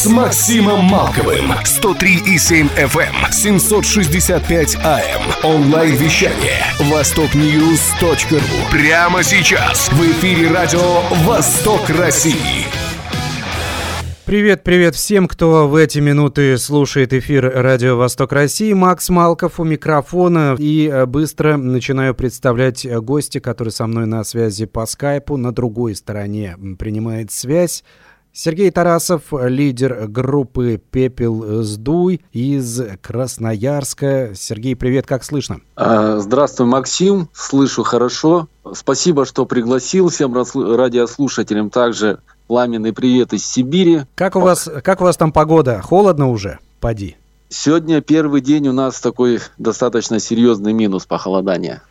с Максимом Малковым. 103,7 FM, 765 AM. Онлайн-вещание. Востокньюз.ру. Прямо сейчас. В эфире радио «Восток России». Привет, привет всем, кто в эти минуты слушает эфир Радио Восток России. Макс Малков у микрофона. И э, быстро начинаю представлять э, гостя, который со мной на связи по скайпу. На другой стороне принимает связь. Сергей Тарасов, лидер группы «Пепел Сдуй» из Красноярска. Сергей, привет, как слышно? А, здравствуй, Максим, слышу хорошо. Спасибо, что пригласил всем радиослушателям также Пламенный привет из Сибири. Как у вас, как у вас там погода? Холодно уже? Поди. Сегодня первый день у нас такой достаточно серьезный минус похолодания.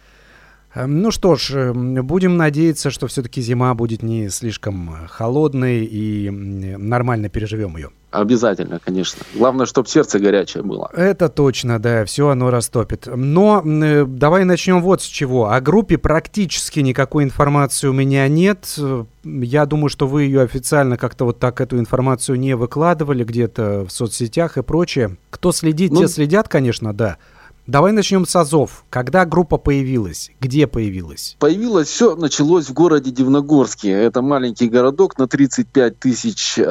Эм, ну что ж, эм, будем надеяться, что все-таки зима будет не слишком холодной и нормально переживем ее. Обязательно, конечно. Главное, чтобы сердце горячее было. Это точно, да, все оно растопит. Но э, давай начнем вот с чего. О группе практически никакой информации у меня нет. Я думаю, что вы ее официально как-то вот так эту информацию не выкладывали где-то в соцсетях и прочее. Кто следит, ну, те следят, конечно, да. Давай начнем с Азов. Когда группа появилась? Где появилась? Появилось все, началось в городе Дивногорске. Это маленький городок на 35 тысяч э,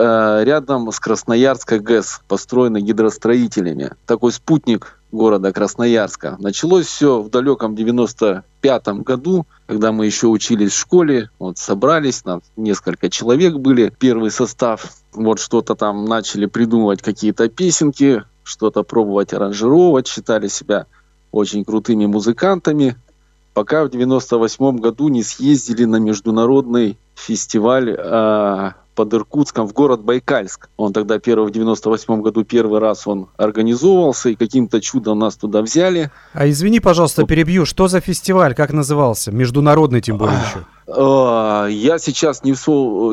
рядом с Красноярска ГЭС, построенный гидростроителями. Такой спутник города Красноярска. Началось все в далеком 95-м году, когда мы еще учились в школе. Вот собрались, нас несколько человек были, первый состав. Вот что-то там начали придумывать какие-то песенки, что-то пробовать аранжировать, считали себя очень крутыми музыкантами, пока в 98 году не съездили на международный фестиваль э, под Иркутском в город Байкальск. Он тогда первый, в 98 году первый раз он организовывался, и каким-то чудом нас туда взяли. А извини, пожалуйста, перебью. Что за фестиваль? Как назывался? Международный тем более еще. А, я сейчас не,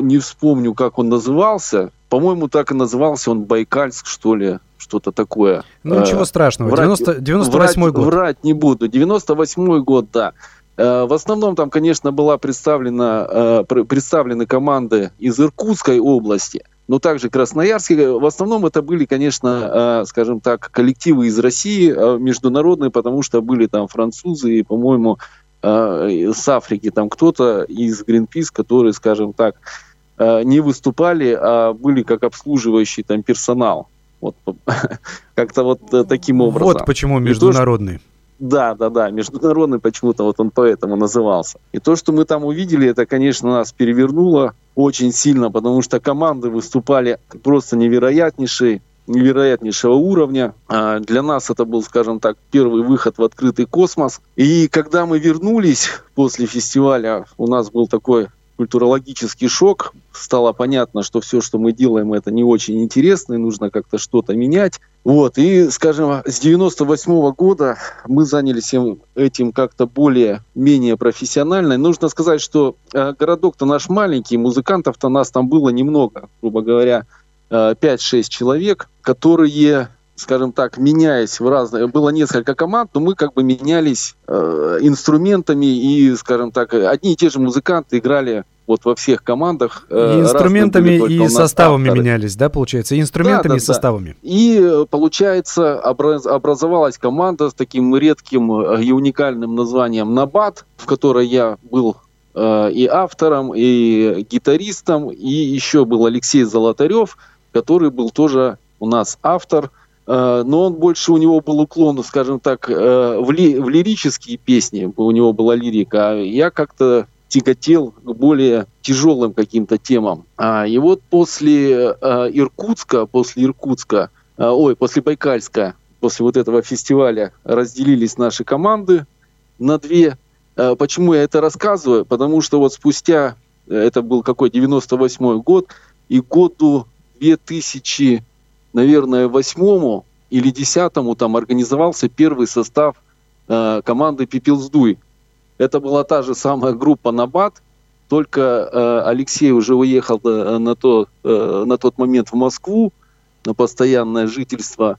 не вспомню, как он назывался. По-моему, так и назывался он Байкальск, что ли что-то такое. Ну, ничего э, страшного. Врать, 90, 98 врать, год. Врать не буду. 98 год, да. Э, в основном там, конечно, была представлена, э, представлены команды из Иркутской области, но также Красноярский. В основном это были, конечно, скажем так, коллективы из России, международные, потому что были там французы и, по-моему, с Африки там кто-то из Greenpeace, которые, скажем так, не выступали, а были как обслуживающий там персонал. Вот как-то вот э, таким образом. Вот почему международный. Да, да, да, международный почему-то вот он поэтому назывался. И то, что мы там увидели, это, конечно, нас перевернуло очень сильно, потому что команды выступали просто невероятнейшие, невероятнейшего уровня. А для нас это был, скажем так, первый выход в открытый космос. И когда мы вернулись после фестиваля, у нас был такой культурологический шок. Стало понятно, что все, что мы делаем, это не очень интересно, и нужно как-то что-то менять. Вот, и, скажем, с 98 -го года мы занялись этим как-то более-менее профессионально. И нужно сказать, что э, городок-то наш маленький, музыкантов-то нас там было немного, грубо говоря, 5-6 э, человек, которые скажем так, меняясь в разные, было несколько команд, но мы как бы менялись э, инструментами и, скажем так, одни и те же музыканты играли вот во всех командах. Э, и инструментами и составами менялись, да, получается? И инструментами да, да, и составами. Да. И, получается, образ, образовалась команда с таким редким э, и уникальным названием «Набат», в которой я был э, и автором, и гитаристом, и еще был Алексей Золотарев, который был тоже у нас автор – но он больше у него был уклон, скажем так, в, ли, в лирические песни, у него была лирика, а я как-то тяготел к более тяжелым каким-то темам. А, и вот после э, Иркутска, после Иркутска, ой, после Байкальска, после вот этого фестиваля разделились наши команды на две. Почему я это рассказываю? Потому что вот спустя, это был какой, 98 год, и году 2000 наверное, восьмому или десятому там организовался первый состав команды Пипилсдуй. Это была та же самая группа Набат, только э, Алексей уже уехал э, на, то, э, на тот момент в Москву на постоянное жительство,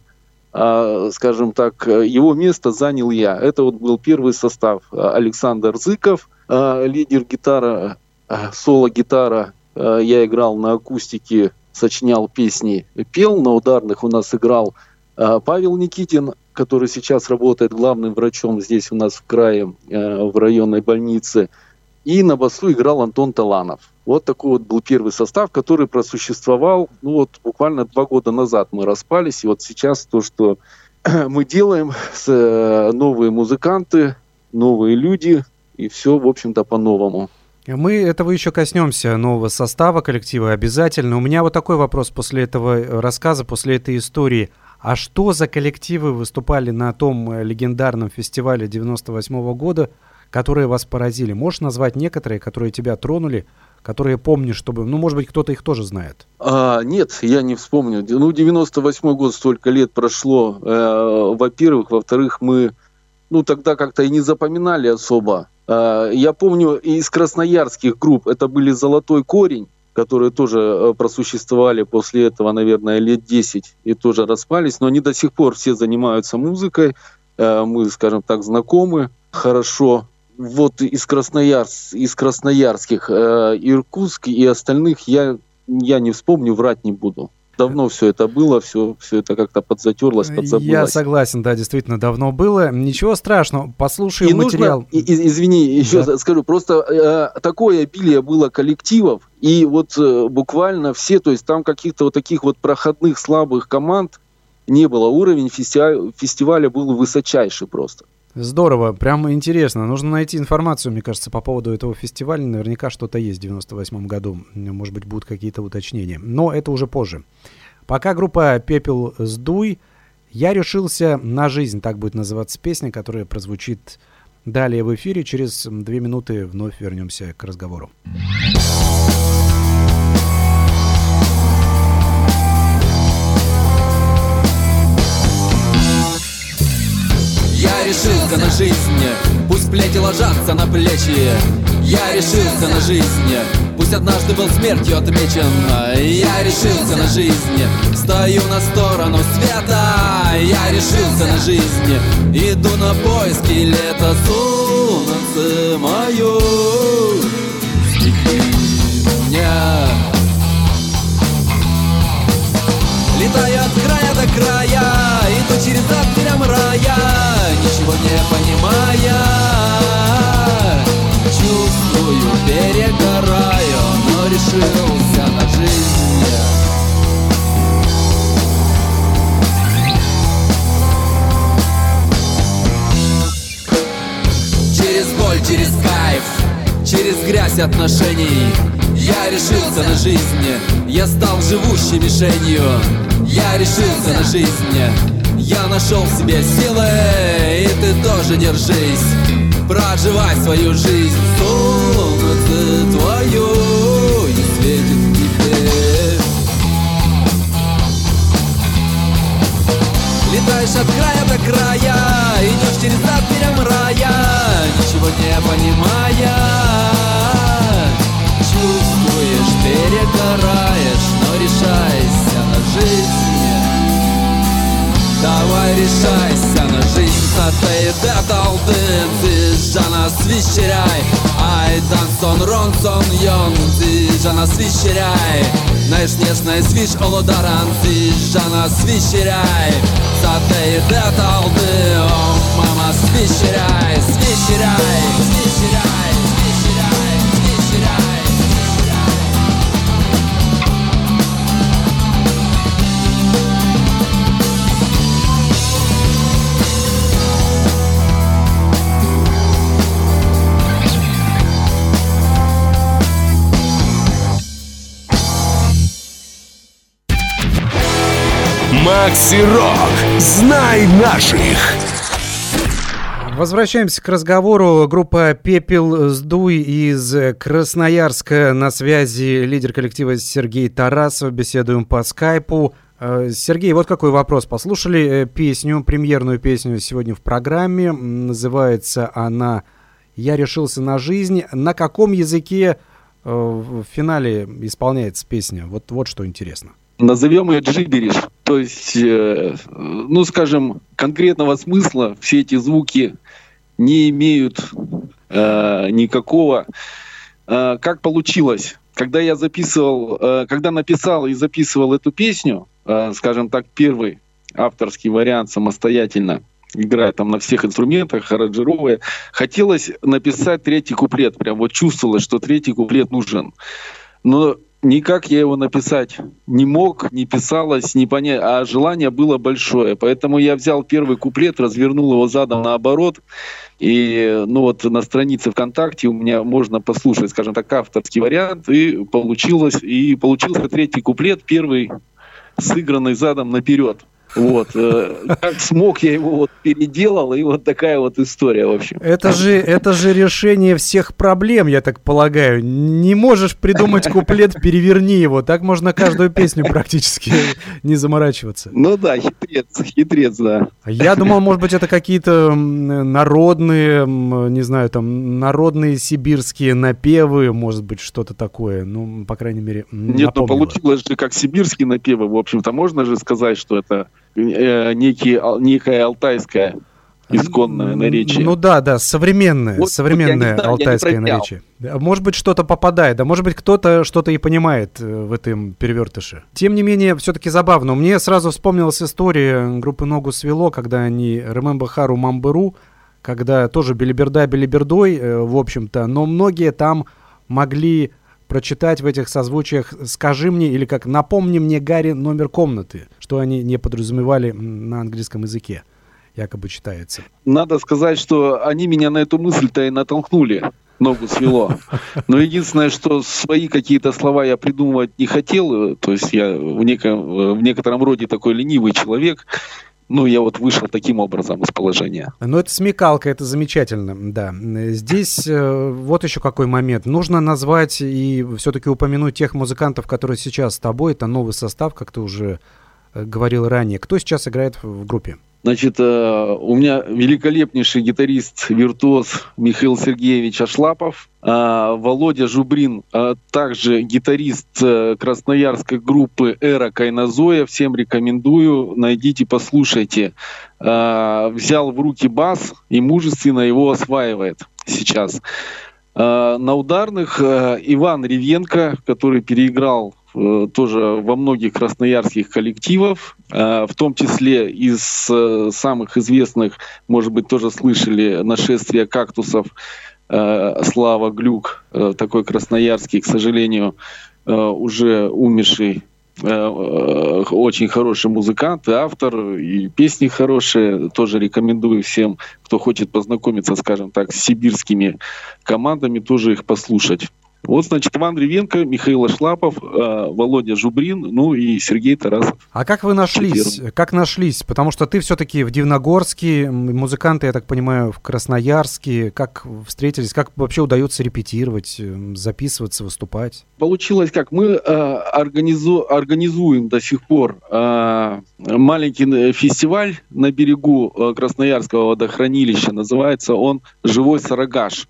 а, скажем так, его место занял я. Это вот был первый состав. Александр Зыков, лидер гитара, соло-гитара. Я играл на акустике, сочинял песни, пел. На ударных у нас играл Павел Никитин, который сейчас работает главным врачом здесь у нас в крае, в районной больнице – и на басу играл Антон Таланов. Вот такой вот был первый состав, который просуществовал, ну вот буквально два года назад мы распались, и вот сейчас то, что мы делаем, э, новые музыканты, новые люди, и все, в общем-то, по-новому. Мы этого еще коснемся, нового состава коллектива обязательно. У меня вот такой вопрос после этого э, рассказа, после этой истории. А что за коллективы выступали на том э, легендарном фестивале 98 -го года, которые вас поразили? Можешь назвать некоторые, которые тебя тронули, которые помнишь, чтобы, ну, может быть, кто-то их тоже знает? А, нет, я не вспомню. Ну, 98 год, столько лет прошло. Э, во-первых, во-вторых, мы, ну, тогда как-то и не запоминали особо. Э, я помню из красноярских групп, это были «Золотой корень», которые тоже э, просуществовали после этого, наверное, лет 10 и тоже распались, но они до сих пор все занимаются музыкой, э, мы, скажем так, знакомы хорошо вот из, Красноярск, из красноярских, э, Иркутск и остальных я, я не вспомню, врать не буду. Давно все это было, все, все это как-то подзатерлось, подзабылось. Я согласен, да, действительно, давно было. Ничего страшного, послушай материал. Нужно, и, извини, еще да. скажу, просто э, такое обилие было коллективов, и вот э, буквально все, то есть там каких-то вот таких вот проходных слабых команд не было. Уровень фестиваля, фестиваля был высочайший просто. Здорово, прям интересно. Нужно найти информацию, мне кажется, по поводу этого фестиваля. Наверняка что-то есть в 98 году. Может быть, будут какие-то уточнения. Но это уже позже. Пока группа «Пепел сдуй», я решился на жизнь, так будет называться песня, которая прозвучит далее в эфире. Через две минуты вновь вернемся к разговору. Решился на жизнь. Пусть плети ложатся на плечи. Я решился на жизнь. Пусть однажды был смертью отмечен. Я решился на жизнь. Стою на сторону света. Я решился на жизнь. Иду на поиски лета. Солнце мое меня Летаю от края до края. Иду через ад прям рая ничего не понимая Чувствую, перегораю, но решился на жизнь. Через боль, через кайф, через грязь отношений Я решился на жизнь, я стал живущей мишенью. Я решился на жизнь я нашел в себе силы, и ты тоже держись. Проживай свою жизнь, солнце твое и светит тебе. Летаешь от края до края, идешь через прям рая Ничего не понимая. Чувствуешь, перегораешь, решайся на жизнь Satayda daldın Cana svišeraj Ajdan son ron son jon Ty żana svišeraj Najśmiesznej swisz olodaran Ty żana svišeraj Satayda daldı O mama svišeraj Svišeraj Svišeraj Макси Рок. Знай наших. Возвращаемся к разговору. Группа «Пепел Сдуй» из Красноярска. На связи лидер коллектива Сергей Тарасов. Беседуем по скайпу. Э, Сергей, вот какой вопрос. Послушали э, песню, премьерную песню сегодня в программе. Называется она «Я решился на жизнь». На каком языке в финале исполняется песня? Вот, вот что интересно. Назовем ее джибериш. То есть, э, ну, скажем, конкретного смысла все эти звуки не имеют э, никакого. Э, как получилось? Когда я записывал, э, когда написал и записывал эту песню, э, скажем так, первый авторский вариант самостоятельно, играя там на всех инструментах, аранжировая, хотелось написать третий куплет. Прям вот чувствовалось, что третий куплет нужен. Но никак я его написать не мог, не писалось, не понять, а желание было большое. Поэтому я взял первый куплет, развернул его задом наоборот. И ну вот на странице ВКонтакте у меня можно послушать, скажем так, авторский вариант, и получилось, и получился третий куплет, первый сыгранный задом наперед. Вот. Э, как смог, я его вот переделал, и вот такая вот история, в общем. Это же, это же решение всех проблем, я так полагаю. Не можешь придумать куплет, переверни его. Так можно каждую песню практически не заморачиваться. Ну да, хитрец, хитрец, да. Я думал, может быть, это какие-то народные, не знаю, там, народные сибирские напевы, может быть, что-то такое. Ну, по крайней мере, Нет, ну получилось же как сибирские напевы, в общем-то. Можно же сказать, что это э, некий, некая алтайская исконное наречие. Ну да, да, современное, вот, современное вот знаю, алтайское наречие. Может быть, что-то попадает, да, может быть, кто-то что-то и понимает э, в этом перевертыше. Тем не менее, все-таки забавно. Мне сразу вспомнилась история группы «Ногу свело», когда они «Ремемба Хару Мамберу», когда тоже билиберда билибердой, э, в общем-то, но многие там могли прочитать в этих созвучиях «Скажи мне» или как «Напомни мне, Гарри, номер комнаты», что они не подразумевали на английском языке, якобы читается. Надо сказать, что они меня на эту мысль-то и натолкнули ногу свело. Но единственное, что свои какие-то слова я придумывать не хотел, то есть я в, неком, в некотором роде такой ленивый человек, ну, я вот вышел таким образом из положения. Ну, это смекалка, это замечательно, да. Здесь э, вот еще какой момент. Нужно назвать и все-таки упомянуть тех музыкантов, которые сейчас с тобой. Это новый состав, как ты уже э, говорил ранее. Кто сейчас играет в группе? Значит, э, у меня великолепнейший гитарист, виртуоз Михаил Сергеевич Ашлапов, э, Володя Жубрин, а также гитарист э, красноярской группы «Эра Кайнозоя». Всем рекомендую, найдите, послушайте. Взял в руки бас и мужественно его осваивает сейчас. На ударных Иван Ревенко, который переиграл Э, тоже во многих красноярских коллективов, э, в том числе из э, самых известных, может быть, тоже слышали «Нашествие кактусов», Слава Глюк, такой красноярский, к сожалению, уже умерший очень хороший музыкант и автор, и песни хорошие. Тоже рекомендую всем, кто хочет познакомиться, скажем так, с сибирскими командами, тоже их послушать. Вот, значит, Иван Ревенко, Михаил Шлапов, э, Володя Жубрин, ну и Сергей Тарасов. А как вы нашлись? Как нашлись? Потому что ты все-таки в Дивногорске, музыканты, я так понимаю, в Красноярске. Как встретились? Как вообще удается репетировать, эм, записываться, выступать? Получилось как? Мы э, организу, организуем до сих пор э, маленький фестиваль на берегу Красноярского водохранилища. Называется он «Живой Сарагаш».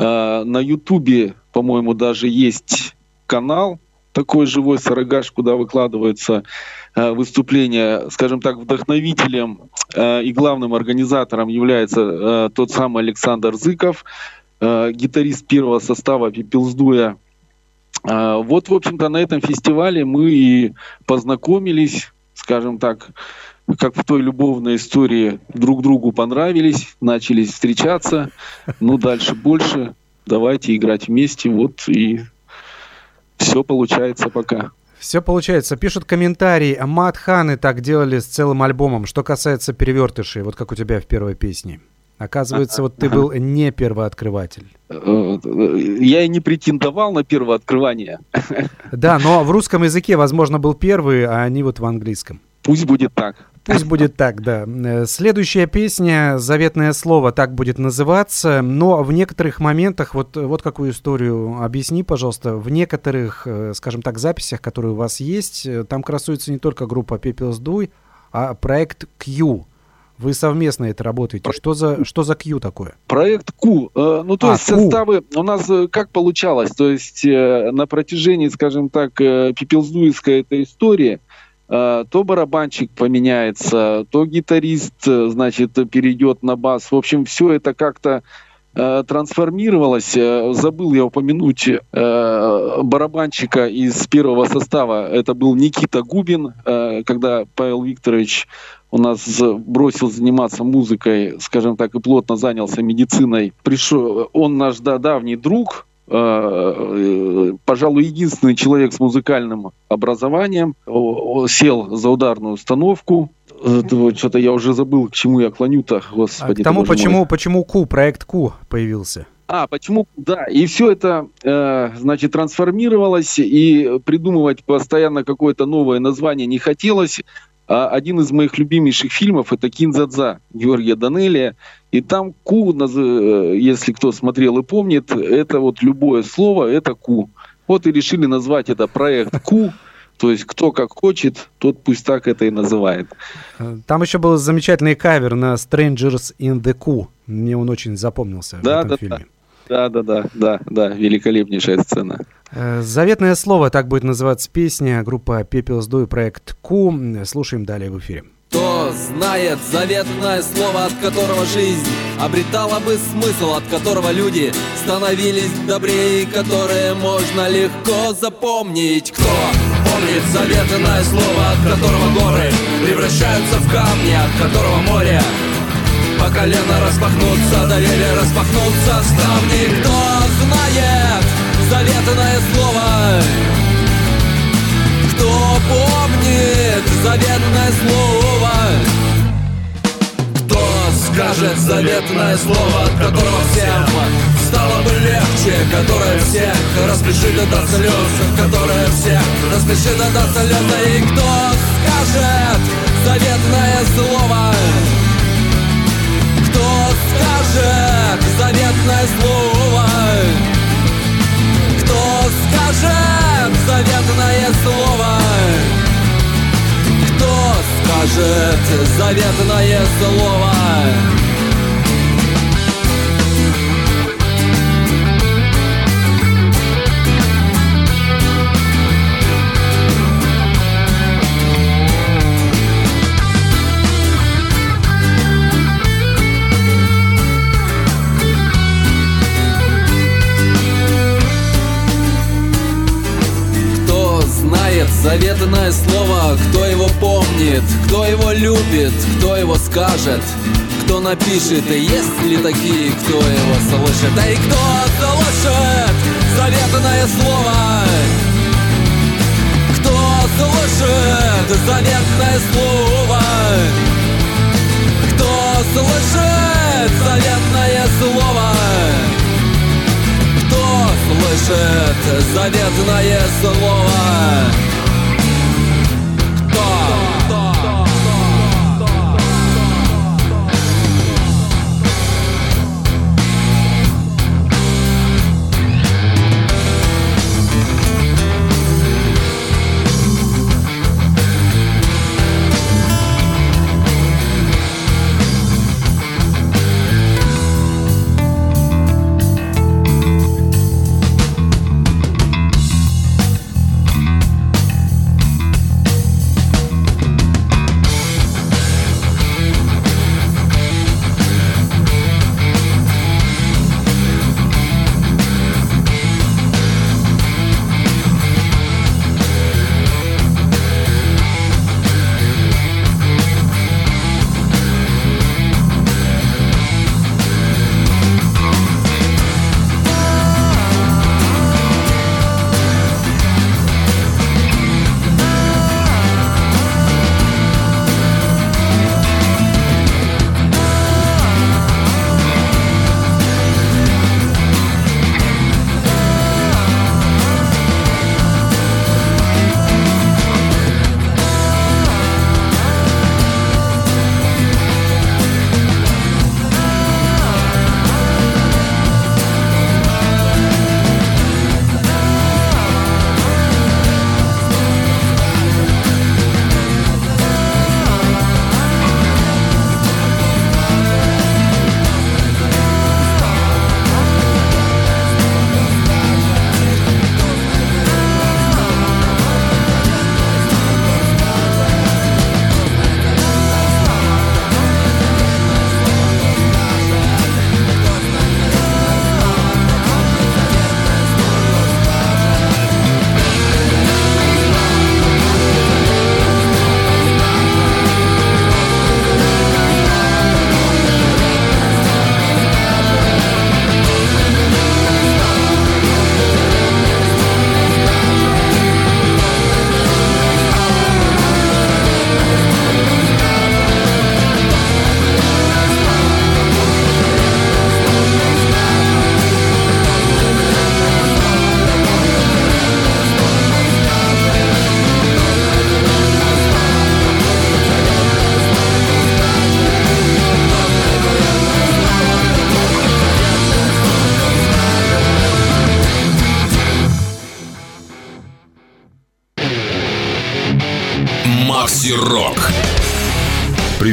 Э, на Ютубе по-моему, даже есть канал такой живой сарагаш, куда выкладываются э, выступления, скажем так, вдохновителем э, и главным организатором является тот самый Александр Зыков, гитарист первого состава Пепелздуя. Э, вот, в общем-то, на этом фестивале мы и познакомились, скажем так, как в той любовной истории, друг другу понравились, начали встречаться, ну, дальше больше давайте играть вместе, вот и все получается пока. Все получается. Пишут комментарии. Матханы так делали с целым альбомом. Что касается перевертышей, вот как у тебя в первой песне. Оказывается, вот ты был не первооткрыватель. Я и не претендовал на первооткрывание. Да, но в русском языке, возможно, был первый, а они вот в английском. Пусть будет так. Пусть будет так, да. Э, следующая песня «Заветное слово» так будет называться, но в некоторых моментах, вот, вот какую историю объясни, пожалуйста, в некоторых, э, скажем так, записях, которые у вас есть, э, там красуется не только группа «Пепел Дуй», а проект Q. Вы совместно это работаете. Что за, что за Q такое? Проект Q. Ну, то А, есть Q. составы у нас как получалось? То есть на протяжении, скажем так, пипелзуевской этой истории то барабанщик поменяется, то гитарист, э, значит, перейдет на бас. В общем, все это как-то э, трансформировалось. Э, Забыл я упомянуть э, барабанщика из первого состава. Это был Никита Губин, э, когда Павел Викторович у нас бросил заниматься музыкой, скажем так, и плотно занялся медициной. Пришел, он наш да, давний друг, э, э, пожалуй, единственный человек с музыкальным образованием, сел за ударную установку. Э, Что-то я уже забыл, к чему я клоню-то, А, господи. к ты, тому, мой. почему, почему Q, проект Q появился. А, почему? Да, и все это, э, значит, трансформировалось, и придумывать постоянно какое-то новое название не хотелось. А один из моих любимейших фильмов это «Кинзадза» Георгия Данелия. И там «ку», э, если кто смотрел и помнит, это вот любое слово, это «ку». Вот и решили назвать это проект «ку», то есть кто как хочет, тот пусть так это и называет. Э, Там еще был замечательный кавер на Strangers in the Q. Мне он очень запомнился в Да, этом да, фильме. Да, да, да, да, да, великолепнейшая сцена. Э, Заветное слово, так будет называться песня. Группа Пепел Сду и проект Q. Слушаем далее в эфире. Кто знает заветное слово, от которого жизнь обретала бы смысл, от которого люди становились добрее, которые можно легко запомнить. Кто помнит заветное слово, от которого горы превращаются в камни, от которого море по колено распахнутся, доверие распахнутся ставни. Кто знает заветное слово? Кто помнит заветное слово? Кто скажет заветное слово, от которого всем стало бы легче, которое всех распишет до слез, которое всех распишет до слез, и кто скажет заветное слово? Кто скажет заветное заветное слово? Кто знает заветное слово, кто его любит, кто его скажет, кто напишет, и есть ли такие, кто его слышит, да и кто слышит? Заветное слово, кто слышит? Заветное слово, кто слышит? Заветное слово. Кто слышит? Заветное слово?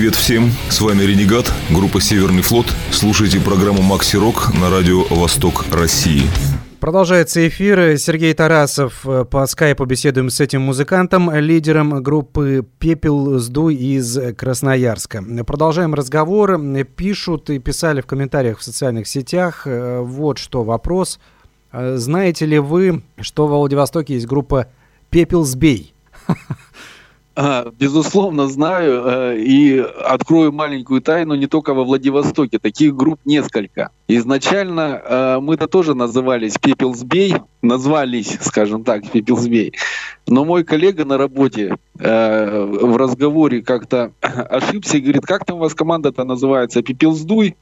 Привет всем, с вами Ренегат, группа «Северный флот». Слушайте программу «Макси Рок» на радио «Восток России». Продолжается эфир. Сергей Тарасов по скайпу беседуем с этим музыкантом, лидером группы «Пепел Сдуй» из Красноярска. Продолжаем разговор. Пишут и писали в комментариях в социальных сетях. Вот что вопрос. Знаете ли вы, что в Владивостоке есть группа «Пепел Сбей»? безусловно, знаю э, и открою маленькую тайну не только во Владивостоке. Таких групп несколько. Изначально э, мы-то тоже назывались Пепелсбей, назвались, скажем так, Пепелсбей. Но мой коллега на работе э, в разговоре как-то ошибся и говорит, как там у вас команда-то называется? Пепелсдуй?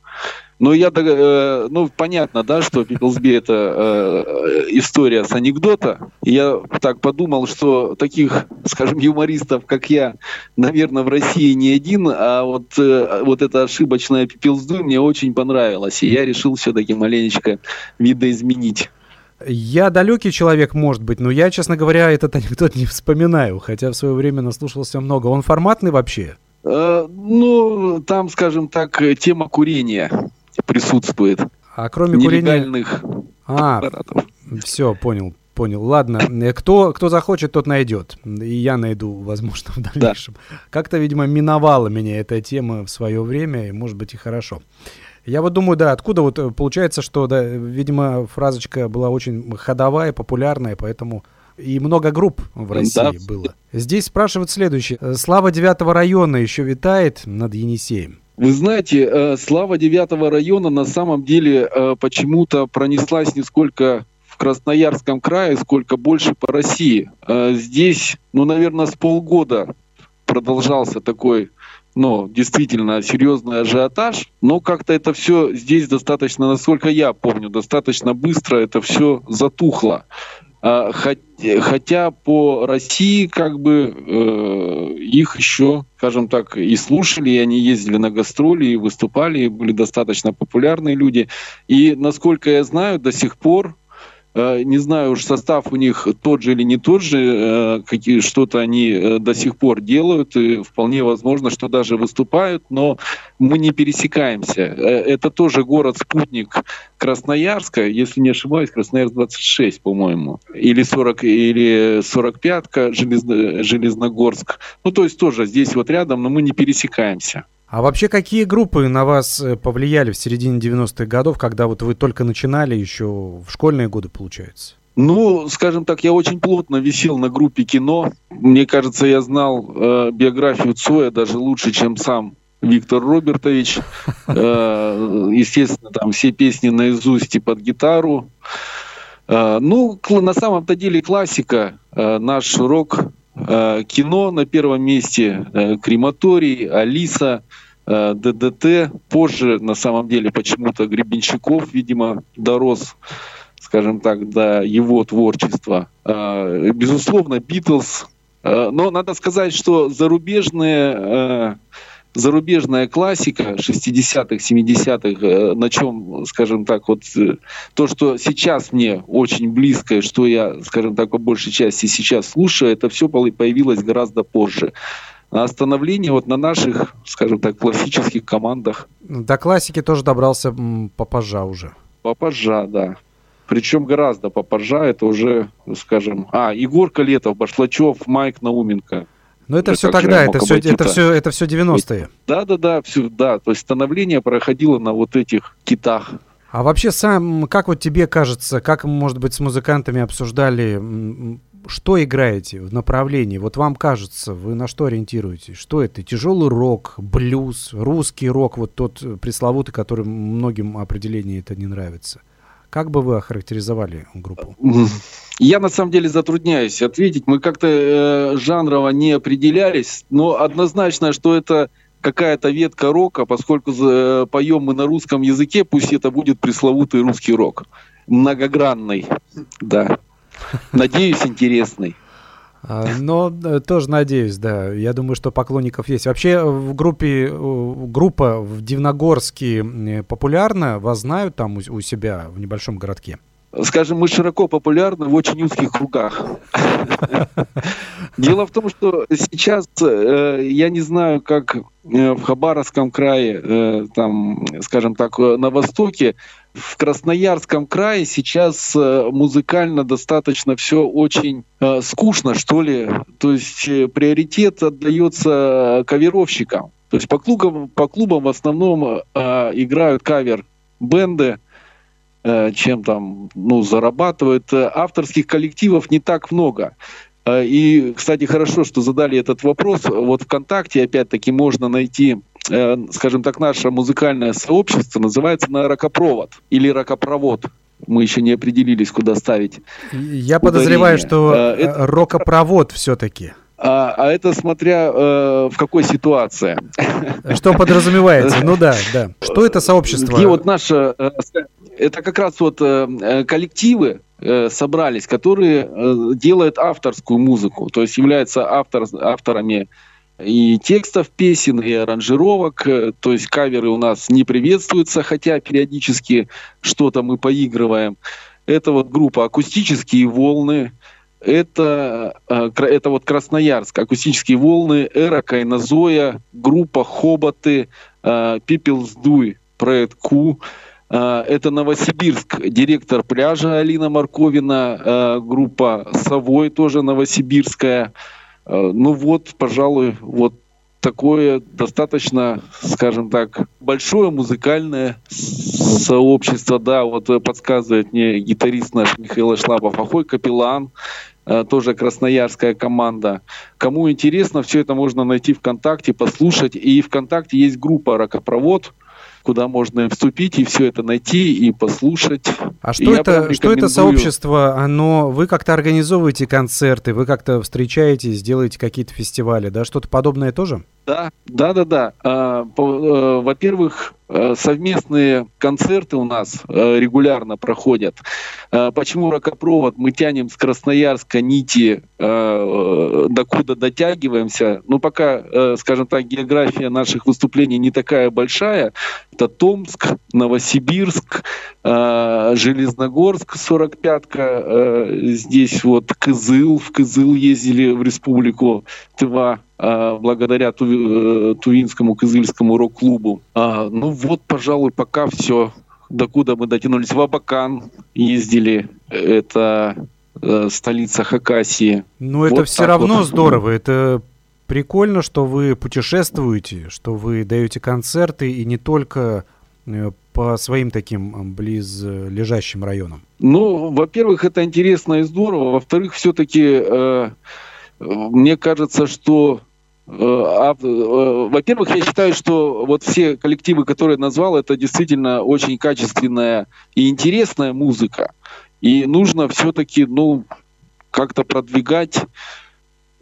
Ну, я, э, ну, понятно, да, что Пиплсби это э, история с анекдота. я так подумал, что таких, скажем, юмористов, как я, наверное, в России не один, а вот, э, вот эта ошибочная Пиплсду мне очень понравилась. И я решил все-таки маленечко видоизменить. Я далекий человек, может быть, но я, честно говоря, этот анекдот не вспоминаю, хотя в свое время наслушался много. Он форматный вообще? Э, ну, там, скажем так, тема курения присутствует. А кроме нелегальных курения... А, все, понял, понял. Ладно, э, кто, кто захочет, тот найдет. И я найду, возможно, в дальнейшем. Да. Как-то, видимо, миновала меня эта тема в свое время, и, может быть, и хорошо. Я вот думаю, да, откуда вот э, получается, что, да, видимо, фразочка была очень ходовая, популярная, поэтому и много групп в России да. было. Здесь спрашивают следующее. Слава девятого района еще витает над Енисеем? Вы знаете, э, слава девятого района на самом деле э, почему-то пронеслась не сколько в Красноярском крае, сколько больше по России. Э, здесь, ну, наверное, с полгода продолжался такой ну, действительно серьезный ажиотаж, но как-то это все здесь достаточно, насколько я помню, достаточно быстро это все затухло. А, хотя по России как бы э, их еще, скажем так, и слушали, и они ездили на гастроли, и выступали, и были достаточно популярные люди. И, насколько я знаю, до сих пор не знаю уж состав у них тот же или не тот же, э, какие что-то они э, до сих пор делают, и вполне возможно, что даже выступают, но мы не пересекаемся. Это тоже город-спутник Красноярска, если не ошибаюсь, Красноярск 26, по-моему, или 40, или 45-ка, Железно, Железногорск. Ну, то есть тоже здесь вот рядом, но мы не пересекаемся. А вообще какие группы на вас э, повлияли в середине 90-х годов, когда вот вы только начинали еще в школьные годы, получается? Ну, скажем так, я очень плотно висел на группе кино. Мне кажется, я знал э, биографию Цоя даже лучше, чем сам Виктор Робертович. Э, естественно, там все песни наизусть и под гитару. Э, ну, на самом-то деле классика. Э, наш рок кино на первом месте, э, крематорий, Алиса, э, ДДТ. Позже, на самом деле, почему-то Гребенщиков, видимо, дорос, скажем так, до его творчества. Безусловно, Битлз. Но надо сказать, что зарубежные зарубежная классика 60-х, 70-х, э, на чем, скажем так, вот э, то, что сейчас мне очень близко, что я, скажем так, по большей части сейчас слушаю, это все появилось гораздо позже. А остановление вот на наших, скажем так, классических командах. До классики тоже добрался попозже уже. Попозже, да. Причем гораздо попозже, это уже, скажем... А, Егор Калетов, Башлачев, Майк Науменко. Но это все тогда, это все, это все, это все 90-е. Да, да, да, все, да. То есть становление проходило на вот этих китах. А вообще сам, как вот тебе кажется, как, может быть, с музыкантами обсуждали, что играете в направлении? Вот вам кажется, вы на что ориентируетесь? Что это? Тяжелый рок, блюз, русский рок, вот тот пресловутый, который многим определение это не нравится. Как бы вы охарактеризовали группу? Я на самом деле затрудняюсь ответить. Мы как-то э, жанрово не определялись, но однозначно, что это какая-то ветка рока, поскольку э, поем мы на русском языке, пусть это будет пресловутый русский рок. Многогранный, да. Надеюсь, интересный. А, но э, тоже надеюсь, да. Я думаю, что поклонников есть. Вообще в группе, группа в Дивногорске популярна? Вас знают там у себя в небольшом городке? скажем, мы широко популярны в очень узких кругах. Дело в том, что сейчас, э, я не знаю, как э, в Хабаровском крае, э, там, скажем так, на востоке, в Красноярском крае сейчас музыкально достаточно все очень скучно, что ли. То есть приоритет отдается каверовщикам. То есть по клубам, по клубам в основном играют кавер-бенды, Э, чем там ну, зарабатывают. Э, авторских коллективов не так много. Э, и, кстати, хорошо, что задали этот вопрос. Вот ВКонтакте, опять-таки, можно найти, скажем так, наше музыкальное сообщество, называется на ракопровод или ракопровод. Мы еще не определились, куда ставить. Я ударение. подозреваю, что это... рокопровод все-таки. А, а это смотря э, в какой ситуации. Что подразумевается? Ну да, да. Что это сообщество? Где вот наше это как раз вот э, э, коллективы э, собрались, которые делают авторскую музыку, то есть являются автор, авторами и текстов песен, и аранжировок, то есть каверы у нас не приветствуются, хотя периодически что-то мы поигрываем. Это вот группа «Акустические волны», это, это вот Красноярск, акустические волны, Эра Кайнозоя, группа Хоботы, Пепел Сдуй, проект Ку. А, это Новосибирск, директор пляжа Алина Марковина, группа «Совой» тоже новосибирская. Ну вот, пожалуй, вот такое достаточно, скажем так, большое музыкальное сообщество, да, вот подсказывает мне гитарист наш Михаил Шлапов, Ахой Капеллан, тоже красноярская команда. Кому интересно, все это можно найти ВКонтакте, послушать. И ВКонтакте есть группа «Ракопровод», куда можно вступить и все это найти и послушать. А что это, что это сообщество? Оно, вы как-то организовываете концерты, вы как-то встречаетесь, делаете какие-то фестивали, да? Что-то подобное тоже? Да, да, да, да. А, э, во-первых, э, совместные концерты у нас э, регулярно проходят. Почему ракопровод? Мы тянем с Красноярска нити, докуда дотягиваемся. Ну, пока, скажем так, география наших выступлений не такая большая. Это Томск, Новосибирск, Железногорск, 45-ка. Здесь вот Кызыл, в Кызыл ездили в республику Тыва а, благодаря ту, э, Тувинскому Кызыльскому рок-клубу. А, ну вот, пожалуй, пока все. Докуда мы дотянулись? В Абакан ездили. Это э, столица Хакасии. Ну, вот это все равно вот. здорово. Это прикольно, что вы путешествуете, что вы даете концерты и не только э, по своим таким близлежащим районам? Ну, во-первых, это интересно и здорово. Во-вторых, все-таки э, мне кажется, что э, а, э, во-первых, я считаю, что вот все коллективы, которые назвал, это действительно очень качественная и интересная музыка. И нужно все-таки, ну, как-то продвигать,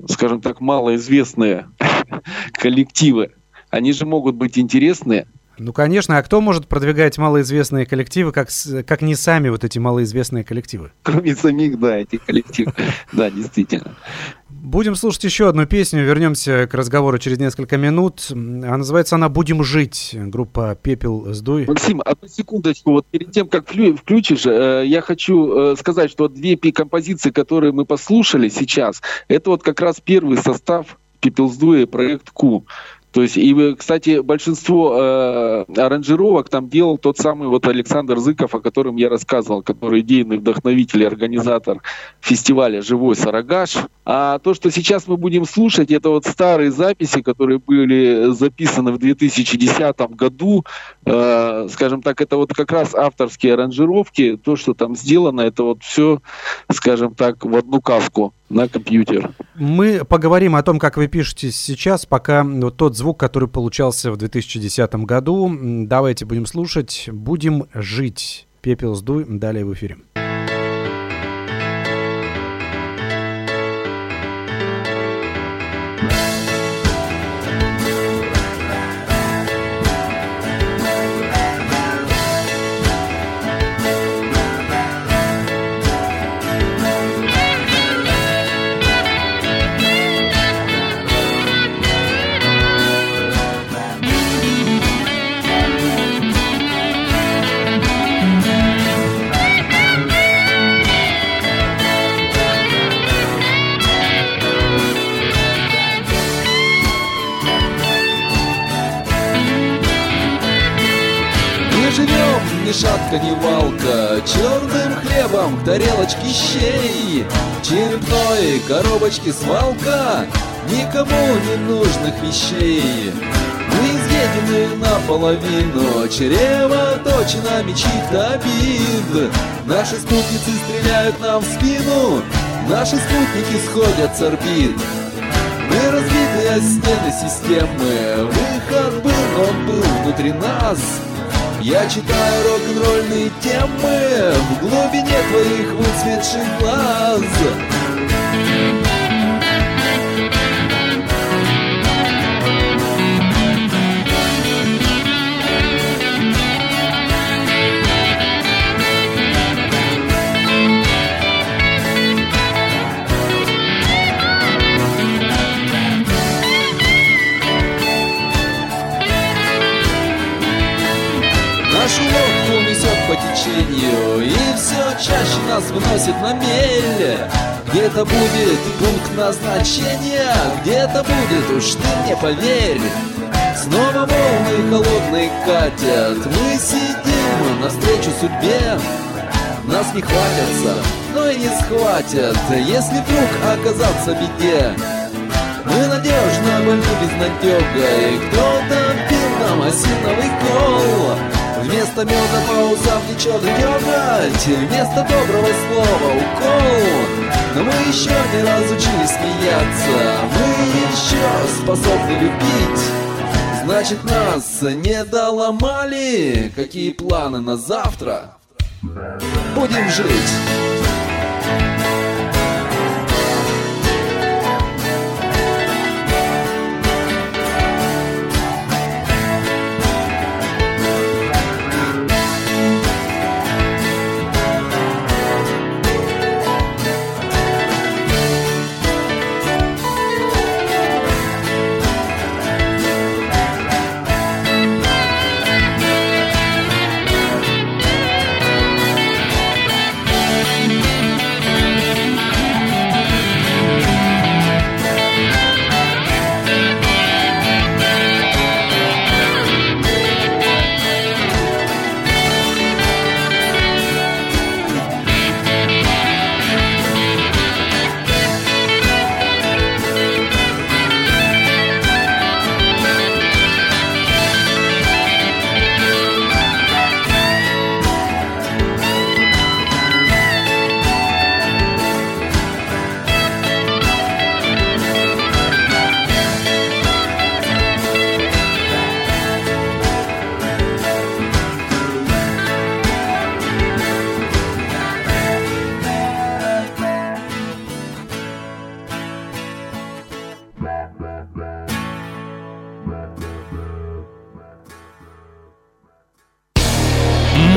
скажем так, малоизвестные коллективы. Они же могут быть интересные. Ну, конечно, а кто может продвигать малоизвестные коллективы, как, как не сами вот эти малоизвестные коллективы? Кроме самих, да, этих коллективов. Да, действительно. Будем слушать еще одну песню. Вернемся к разговору через несколько минут. А называется она «Будем жить». Группа «Пепел сдуй». Максим, одну секундочку. Вот перед тем, как включишь, э, я хочу э, сказать, что две композиции, которые мы послушали сейчас, это вот как раз первый состав «Пепел сдуя» проект «Ку». То есть, и, кстати, большинство э, аранжировок там делал тот самый вот Александр Зыков, о котором я рассказывал, который идейный вдохновитель и организатор фестиваля «Живой Сарагаш». А то, что сейчас мы будем слушать, это вот старые записи, которые были записаны в 2010 году. Э, скажем так, это вот как раз авторские аранжировки. То, что там сделано, это вот все, скажем так, в одну каску на компьютер. Мы поговорим о том, как вы пишете сейчас, пока вот тот звук, который получался в 2010 году. Давайте будем слушать. Будем жить. Пепел сдуй. Далее в эфире. Шапка, ни валка Черным хлебом к тарелочке щей. Черепной коробочки свалка Никому не нужных вещей. Мы изъедены наполовину Чрево точно мечит обид. Наши спутницы стреляют нам в спину Наши спутники сходят с орбит. Мы разбиты о стены системы Выход был, он был внутри нас я читаю рок-н-ролльные темы В глубине твоих выцветших глаз нас выносит на мель. Где-то будет пункт назначения Где-то будет, уж ты мне поверь. Снова волны холодные катят. Мы сидим навстречу судьбе. Нас не хватятся, но и не схватят. Если вдруг оказаться в беде мы надежно больны безнадегой Кто-то пил нам осиновый кол Вместо меда по усам течет Вместо доброго слова укол. Но мы еще не разучились смеяться. Мы еще способны любить. Значит нас не доломали. Какие планы на завтра? Будем жить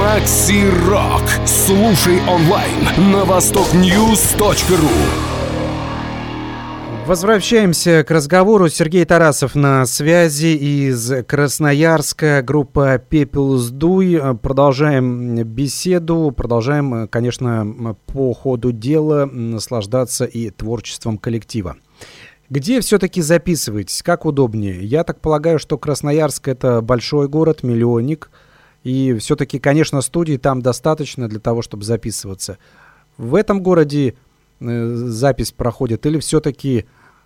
Макси Рок. Слушай онлайн на востокньюз.ру. Возвращаемся к разговору. Сергей Тарасов на связи из Красноярска, группа «Пепел сдуй». Продолжаем беседу, продолжаем, конечно, по ходу дела наслаждаться и творчеством коллектива. Где все-таки записываетесь? Как удобнее? Я так полагаю, что Красноярск это большой город, миллионник. И все-таки, конечно, студий там достаточно для того, чтобы записываться. В этом городе э, запись проходит или все-таки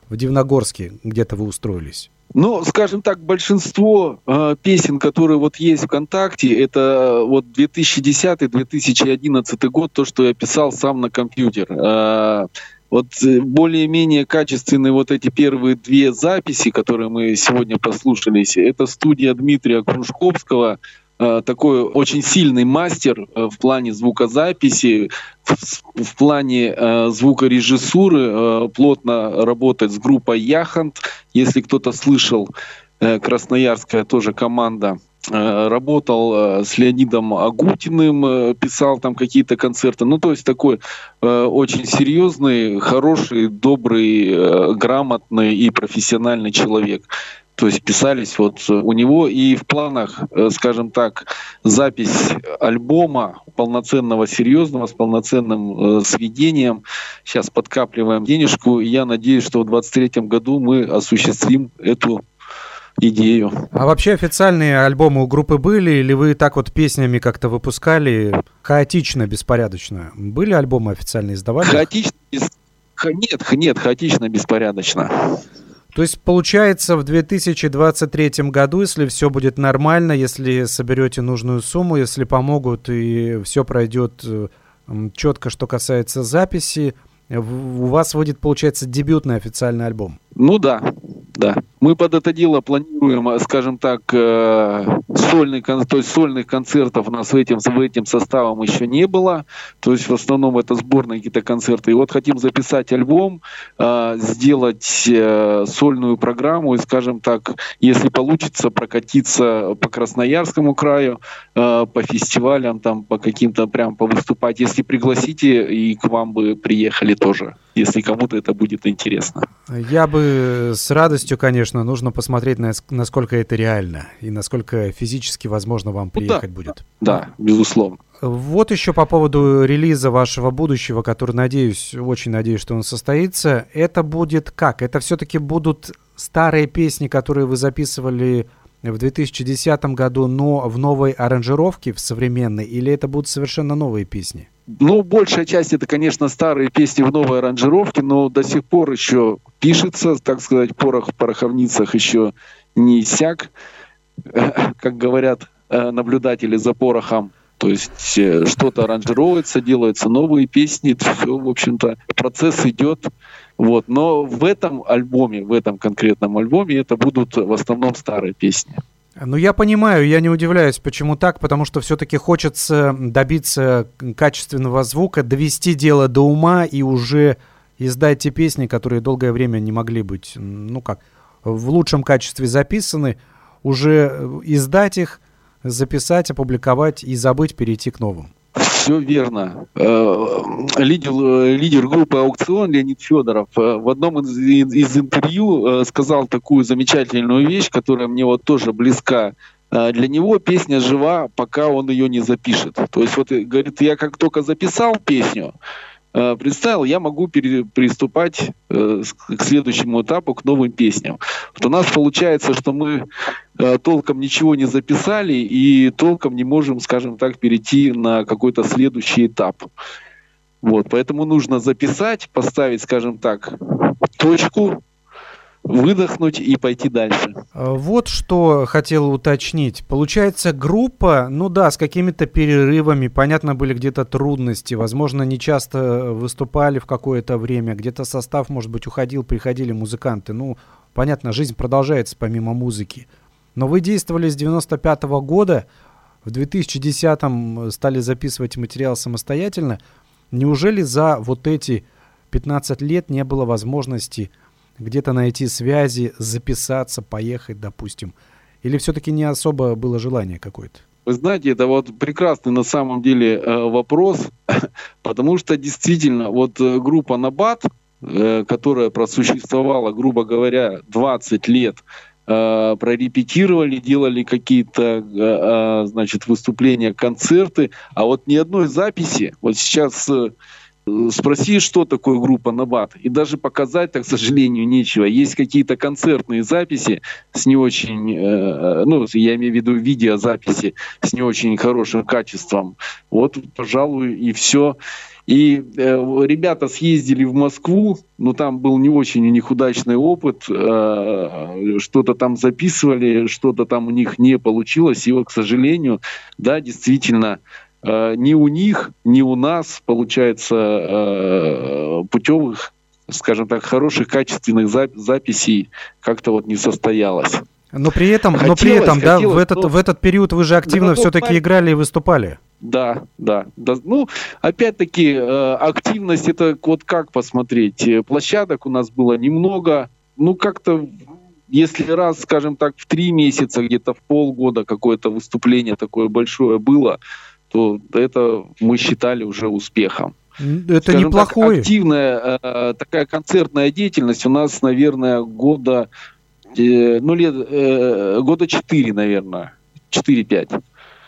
в Дивногорске где-то вы устроились? Ну, скажем так, большинство э, песен, которые вот есть ВКонтакте, это вот 2010-2011 год, то, что я писал сам на компьютер. Э, вот более-менее качественные вот эти первые две записи, которые мы сегодня послушались, это студия Дмитрия Кружковского, Э, такой очень сильный мастер э, в плане звукозаписи, в, плане э, звукорежиссуры, э, плотно работает с группой Яхант. Если кто-то слышал, э, красноярская тоже команда э, работал с Леонидом Агутиным, писал там какие-то концерты. Ну, то есть такой э, очень серьезный, хороший, добрый, грамотный и профессиональный человек то есть писались вот у него и в планах, э, скажем так, запись альбома полноценного, серьезного, с полноценным э, сведением. Сейчас подкапливаем денежку, и я надеюсь, что в 2023 году мы осуществим эту идею. А вообще официальные альбомы у группы были, или вы так вот песнями как-то выпускали хаотично, беспорядочно? Были альбомы официальные, издавали? Хаотично, без... нет, нет, хаотично, беспорядочно. То есть получается в 2023 году, если все будет нормально, если соберете нужную сумму, если помогут и все пройдет э, четко, что касается записи, у вас выйдет, получается, дебютный официальный альбом. Ну да, да. Мы под это дело планируем, э, скажем так, э, сольный, то есть сольных концертов у нас в этим, в этим составом еще не было. То есть в основном это сборные какие-то концерты. И вот хотим записать альбом, э, сделать сольную программу и, скажем так, если получится, прокатиться по Красноярскому краю, по фестивалям, там, по каким-то прям повыступать. Если пригласите, и к вам бы приехали тоже, если кому-то это будет интересно. Я бы с радостью, конечно, нужно посмотреть, насколько это реально и насколько физически возможно вам приехать ну, да. будет. Да, безусловно. Вот еще по поводу релиза вашего будущего, который, надеюсь, очень надеюсь, что он состоится. Это будет как? Это все-таки будут старые песни, которые вы записывали в 2010 году, но в новой аранжировке, в современной, или это будут совершенно новые песни? Ну, большая часть это, конечно, старые песни в новой аранжировке, но до сих пор еще пишется, так сказать, порох в пороховницах еще не иссяк, как говорят э, наблюдатели за порохом. То есть э, что-то аранжировывается, делаются новые песни, все, в общем-то, процесс идет. Вот. Но в этом альбоме, в этом конкретном альбоме это будут в основном старые песни. Ну, я понимаю, я не удивляюсь, почему так, потому что все-таки хочется добиться качественного звука, довести дело до ума и уже издать те песни, которые долгое время не могли быть, ну как, в лучшем качестве записаны, уже издать их, записать, опубликовать и забыть, перейти к новым. Все верно. Э, лидер, лидер группы «Аукцион» Леонид Федоров э, в одном из, из интервью э, сказал такую замечательную вещь, которая мне вот тоже близка. Для него песня жива, пока он ее не запишет. То есть вот говорит, я как только записал песню, Э, представил, я могу приступать э, к следующему этапу, к новым песням. Вот у нас получается, что мы э, толком ничего не записали и толком не можем, скажем так, перейти на какой-то следующий этап. Вот, поэтому нужно записать, поставить, скажем так, точку, выдохнуть и пойти дальше. А, вот что хотел уточнить. Получается, группа, ну да, с какими-то перерывами, понятно, были где-то трудности, возможно, не часто выступали в какое-то время, где-то состав, может быть, уходил, приходили музыканты. Ну, понятно, жизнь продолжается помимо музыки. Но вы действовали с 95 -го года, в 2010-м стали записывать материал самостоятельно. Неужели за вот эти 15 лет не было возможности где-то найти связи, записаться, поехать, допустим? Или все-таки не особо было желание какое-то? Вы знаете, это вот прекрасный на самом деле э, вопрос, потому что действительно вот э, группа Набат, э, которая просуществовала, грубо говоря, 20 лет, прорепетировали, делали какие-то, значит, выступления, концерты, а вот ни одной записи, вот сейчас Спроси, что такое группа Набат, и даже показать, так, к сожалению, нечего. Есть какие-то концертные записи с не очень, э, ну, я имею в виду видеозаписи с не очень хорошим качеством. Вот, пожалуй, и все. И э, ребята съездили в Москву, но там был не очень у них удачный опыт, э, что-то там записывали, что-то там у них не получилось, и вот, к сожалению, да, действительно, Э, ни у них, ни у нас, получается, э, путевых, скажем так, хороших, качественных записей как-то вот не состоялось. Но при этом, хотелось, но при этом, хотелось, да, в этот, но... в этот период вы же активно все-таки момент... играли и выступали. Да, да, да. Ну, опять-таки, э, активность это вот как посмотреть. Площадок у нас было немного. Ну, как-то если раз, скажем так, в три месяца, где-то в полгода какое-то выступление такое большое было, то это мы считали уже успехом. Это Скажем неплохое. Так, активная э, такая концертная деятельность у нас, наверное, года, э, ну, лет, э, года 4, наверное, 4-5.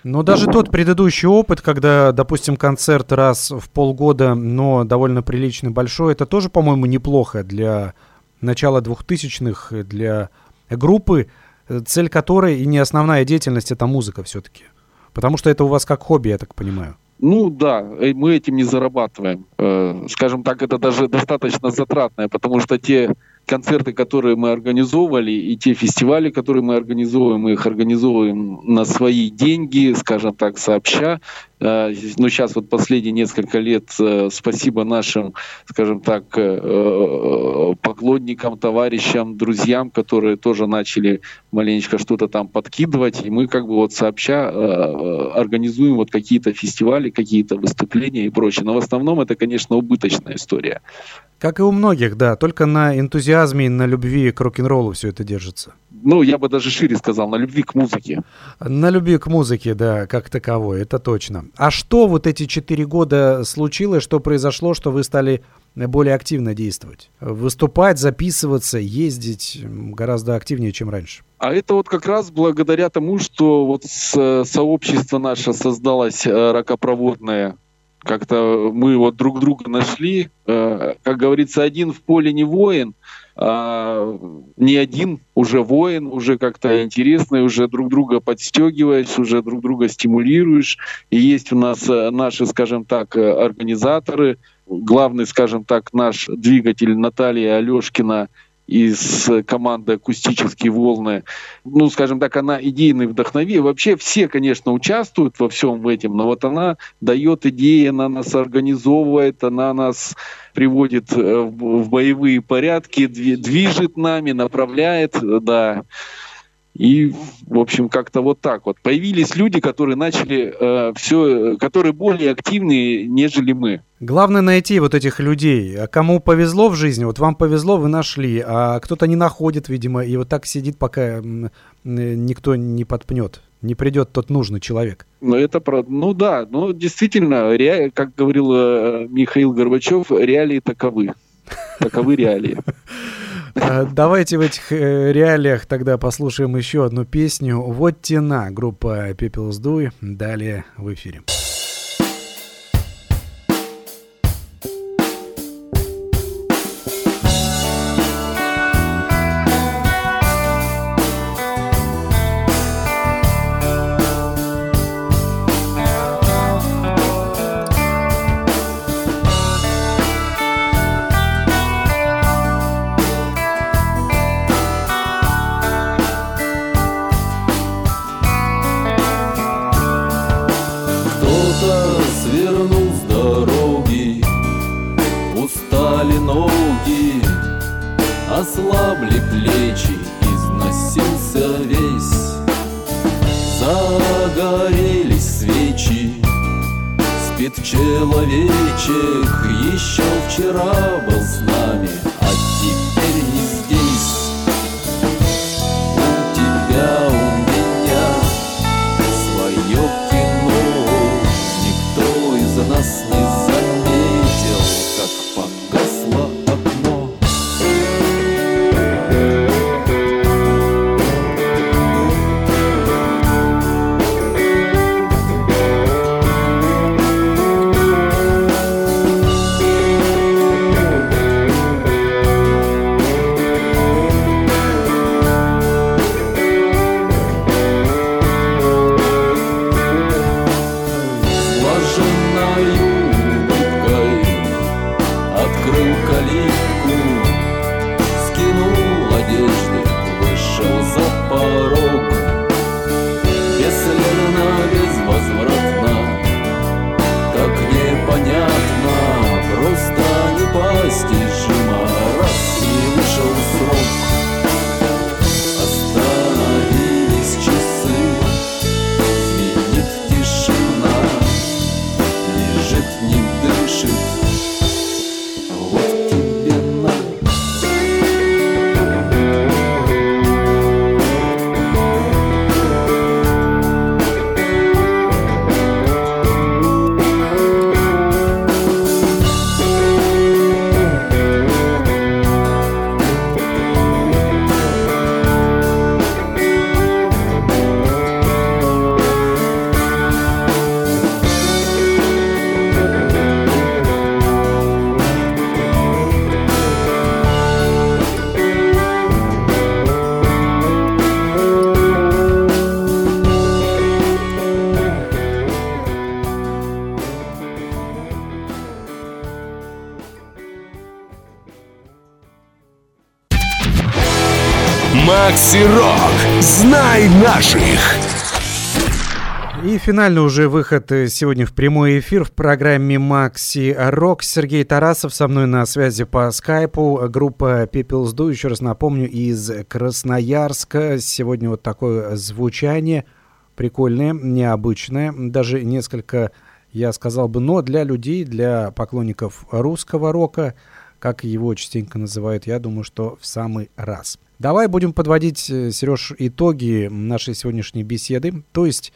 Но даже тот предыдущий опыт, когда, допустим, концерт раз в полгода, но довольно приличный, большой, это тоже, по-моему, неплохо для начала двухтысячных, для группы цель которой и не основная деятельность это музыка все-таки. Потому что это у вас как хобби, я так понимаю. Ну да, э, мы этим не зарабатываем. Э, скажем так, это даже достаточно затратное, потому что те концерты, которые мы организовывали, и те фестивали, которые мы организовываем, мы их организовываем на свои деньги, скажем так, сообща. Э, ну, сейчас вот последние несколько лет э, спасибо нашим, скажем так, э, поклонникам, товарищам, друзьям, которые тоже начали маленечко что-то там подкидывать, и мы как бы вот сообща организуем вот какие-то фестивали, какие-то выступления и прочее. Но в основном это, конечно, убыточная история. Как и у многих, да, только на энтузиазме и на любви к рок-н-роллу все это держится. Ну, я бы даже шире сказал, на любви к музыке. На любви к музыке, да, как таковой, это точно. А что вот эти четыре года случилось, что произошло, что вы стали более активно действовать? Выступать, записываться, ездить гораздо активнее, чем раньше. А это вот как раз благодаря тому, что вот сообщество наше создалось э, ракопроводное как-то мы вот друг друга нашли. Э, как говорится, один в поле не воин, а не один уже воин, уже как-то интересно, уже друг друга подстегиваешь, уже друг друга стимулируешь. И есть у нас э, наши, скажем так, э, организаторы. Главный, скажем так, наш двигатель Наталья Алешкина – из команды «Акустические волны». Ну, скажем так, она идейный вдохновитель. Вообще все, конечно, участвуют во всем этом, но вот она дает идеи, она нас организовывает, она нас приводит э, в боевые порядки, движет нами, направляет, да. И, в общем, как-то вот так вот. Появились люди, которые начали э, все, которые более активные, нежели мы. Главное найти вот этих людей. А кому повезло в жизни, вот вам повезло, вы нашли, а кто-то не находит, видимо, и вот так сидит, пока никто не подпнет. Не придет тот нужный человек. Ну, это про... Ну да, ну действительно, ре... как говорил э, Михаил Горбачев, реалии таковы. Таковы реалии. А, давайте в этих э, реалиях тогда послушаем еще одну песню. Вот тена, группа Пепел Сдуй. Далее в эфире. Макси Рок. Знай наших. И финальный уже выход э, сегодня в прямой эфир в программе «Макси Рок». Сергей Тарасов со мной на связи по скайпу. Группа «People's Do», еще раз напомню, из Красноярска. Сегодня вот такое звучание прикольное, необычное, даже несколько, я сказал бы, но для людей, для поклонников русского рока, как его частенько называют, я думаю, что в самый раз. Давай будем подводить, э, Сереж, итоги нашей сегодняшней беседы. То есть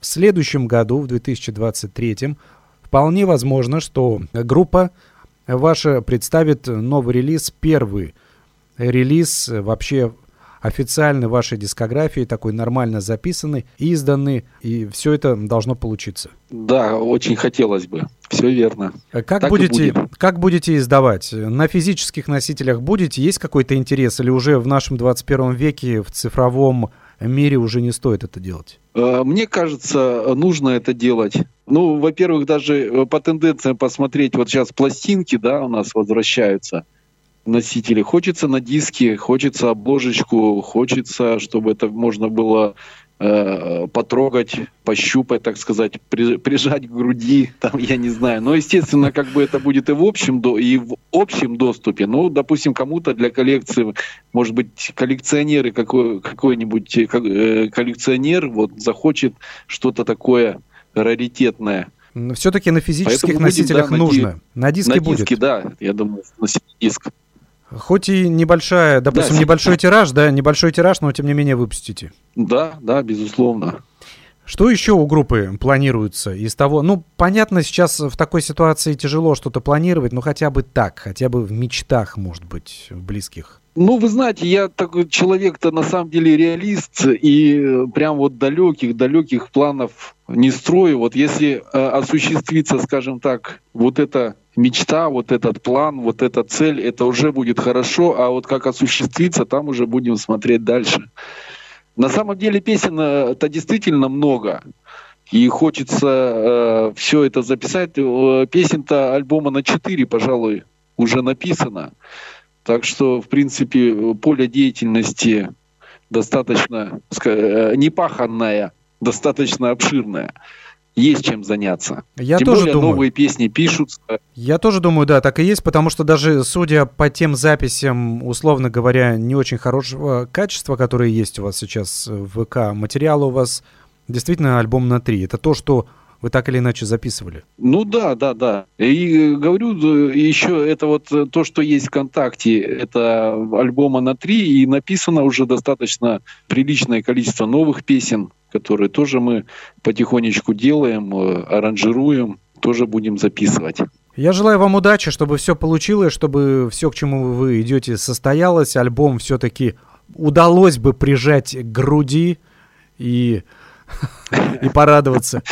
в следующем году, в 2023, вполне возможно, что группа ваша представит новый релиз, первый релиз вообще официальной вашей дискографии, такой нормально записанный, изданный, и все это должно получиться. Да, очень хотелось бы. Все верно. Как так будете, как будете издавать? На физических носителях будете? Есть какой-то интерес? Или уже в нашем 21 веке в цифровом мире уже не стоит это делать? Э, мне кажется, нужно это делать. Ну, во-первых, даже э, по тенденциям посмотреть, вот сейчас пластинки, да, у нас возвращаются носители. Хочется на диске, хочется обложечку, хочется, чтобы это можно было Э, потрогать, пощупать, так сказать, при, прижать к груди, там, я не знаю. Но, естественно, как бы это будет и в общем, до, и в общем доступе. Ну, допустим, кому-то для коллекции, может быть, коллекционеры, какой, какой-нибудь э, э, коллекционер вот захочет что-то такое раритетное. Но все-таки на физических Поэтому носителях будем, да, нужно. На диске на будет. диске, да, я думаю, на диск. Хоть и небольшая, допустим, да, небольшой тираж, да, небольшой тираж, но тем не менее выпустите. Да, да, безусловно. Что еще у группы планируется из того? Ну, понятно, сейчас в такой ситуации тяжело что-то планировать, но хотя бы так, хотя бы в мечтах, может быть, в близких. Ну, вы знаете, я такой человек-то на самом деле реалист, и прям вот далеких-далеких планов не строю. Вот если э, осуществится, скажем так, вот эта мечта, вот этот план, вот эта цель, это уже будет хорошо, а вот как осуществится, там уже будем смотреть дальше. На самом деле песен э, действительно много. И хочется э, все это записать. Э, песен-то альбома на 4, пожалуй, уже написано. Так что, в принципе, поле деятельности достаточно э, непаханное, достаточно обширное есть чем заняться. Я Тем тоже более думаю. новые песни пишутся. Я тоже думаю, да, так и есть, потому что даже судя по тем записям, условно говоря, не очень хорошего качества, которые есть у вас сейчас в ВК, материал у вас действительно альбом на три. Это то, что вы так или иначе записывали. Ну да, да, да. И говорю, еще это вот то, что есть ВКонтакте, это альбома на три, и написано уже достаточно приличное количество новых песен которые тоже мы потихонечку делаем, э, аранжируем, тоже будем записывать. Я желаю вам удачи, чтобы все получилось, чтобы все, к чему вы идете, состоялось. Альбом все-таки удалось бы прижать к груди и, и порадоваться.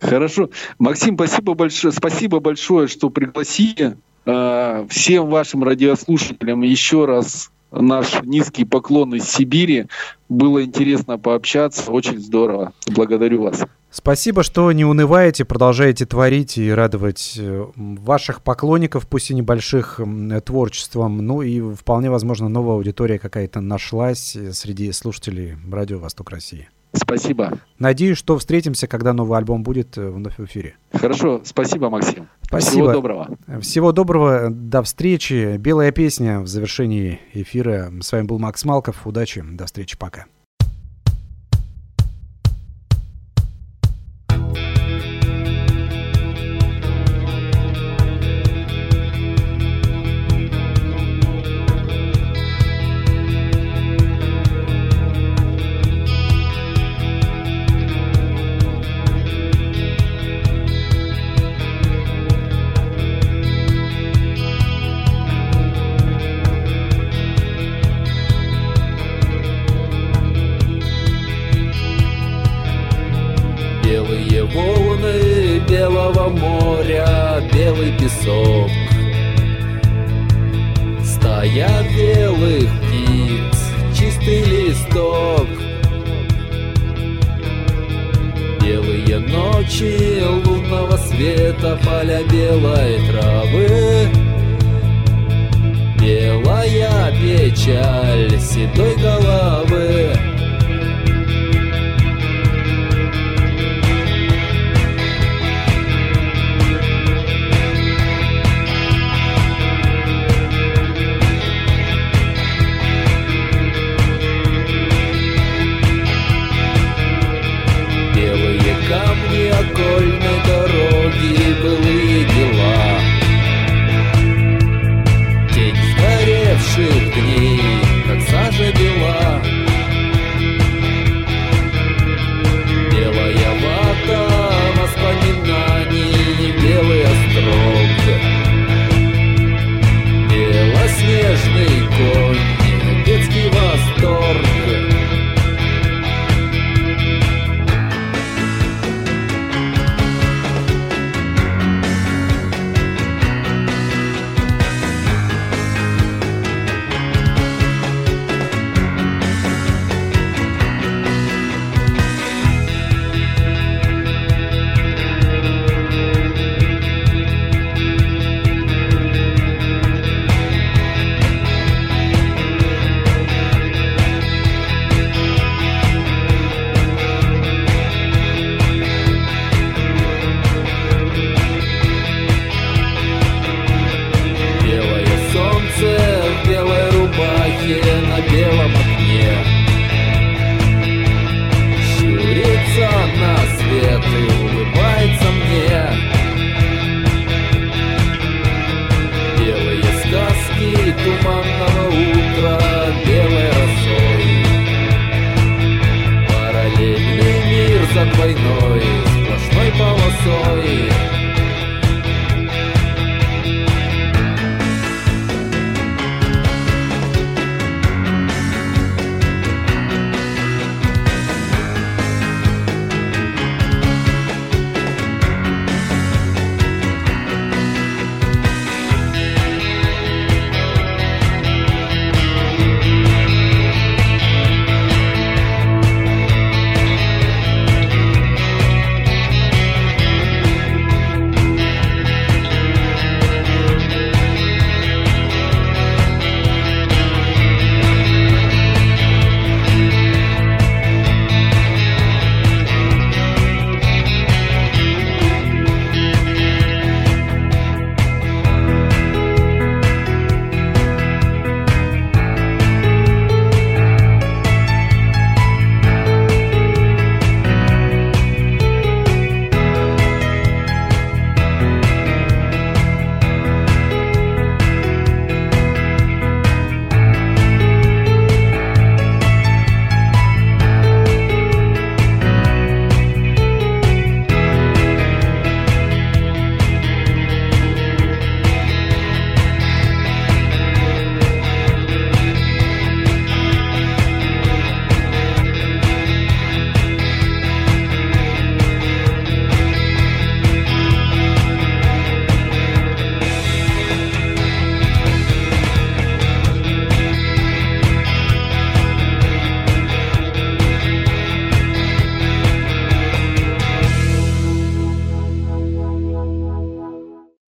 Хорошо. Максим, спасибо большое, спасибо большое, что пригласили. Э, всем вашим радиослушателям еще раз наш низкий поклон из Сибири. Было интересно пообщаться, очень здорово. Благодарю вас. Спасибо, что не унываете, продолжаете творить и радовать э, ваших поклонников, пусть и небольших, творчеством. Ну и вполне возможно новая аудитория какая-то нашлась среди слушателей Радио Восток России. Спасибо. Надеюсь, что встретимся, когда новый альбом будет э, вновь в эфире. Хорошо, спасибо, Максим. Спасибо. Всего доброго. Всего доброго, до встречи. Белая песня в завершении эфира. С вами был Макс Малков. Удачи, до встречи, пока.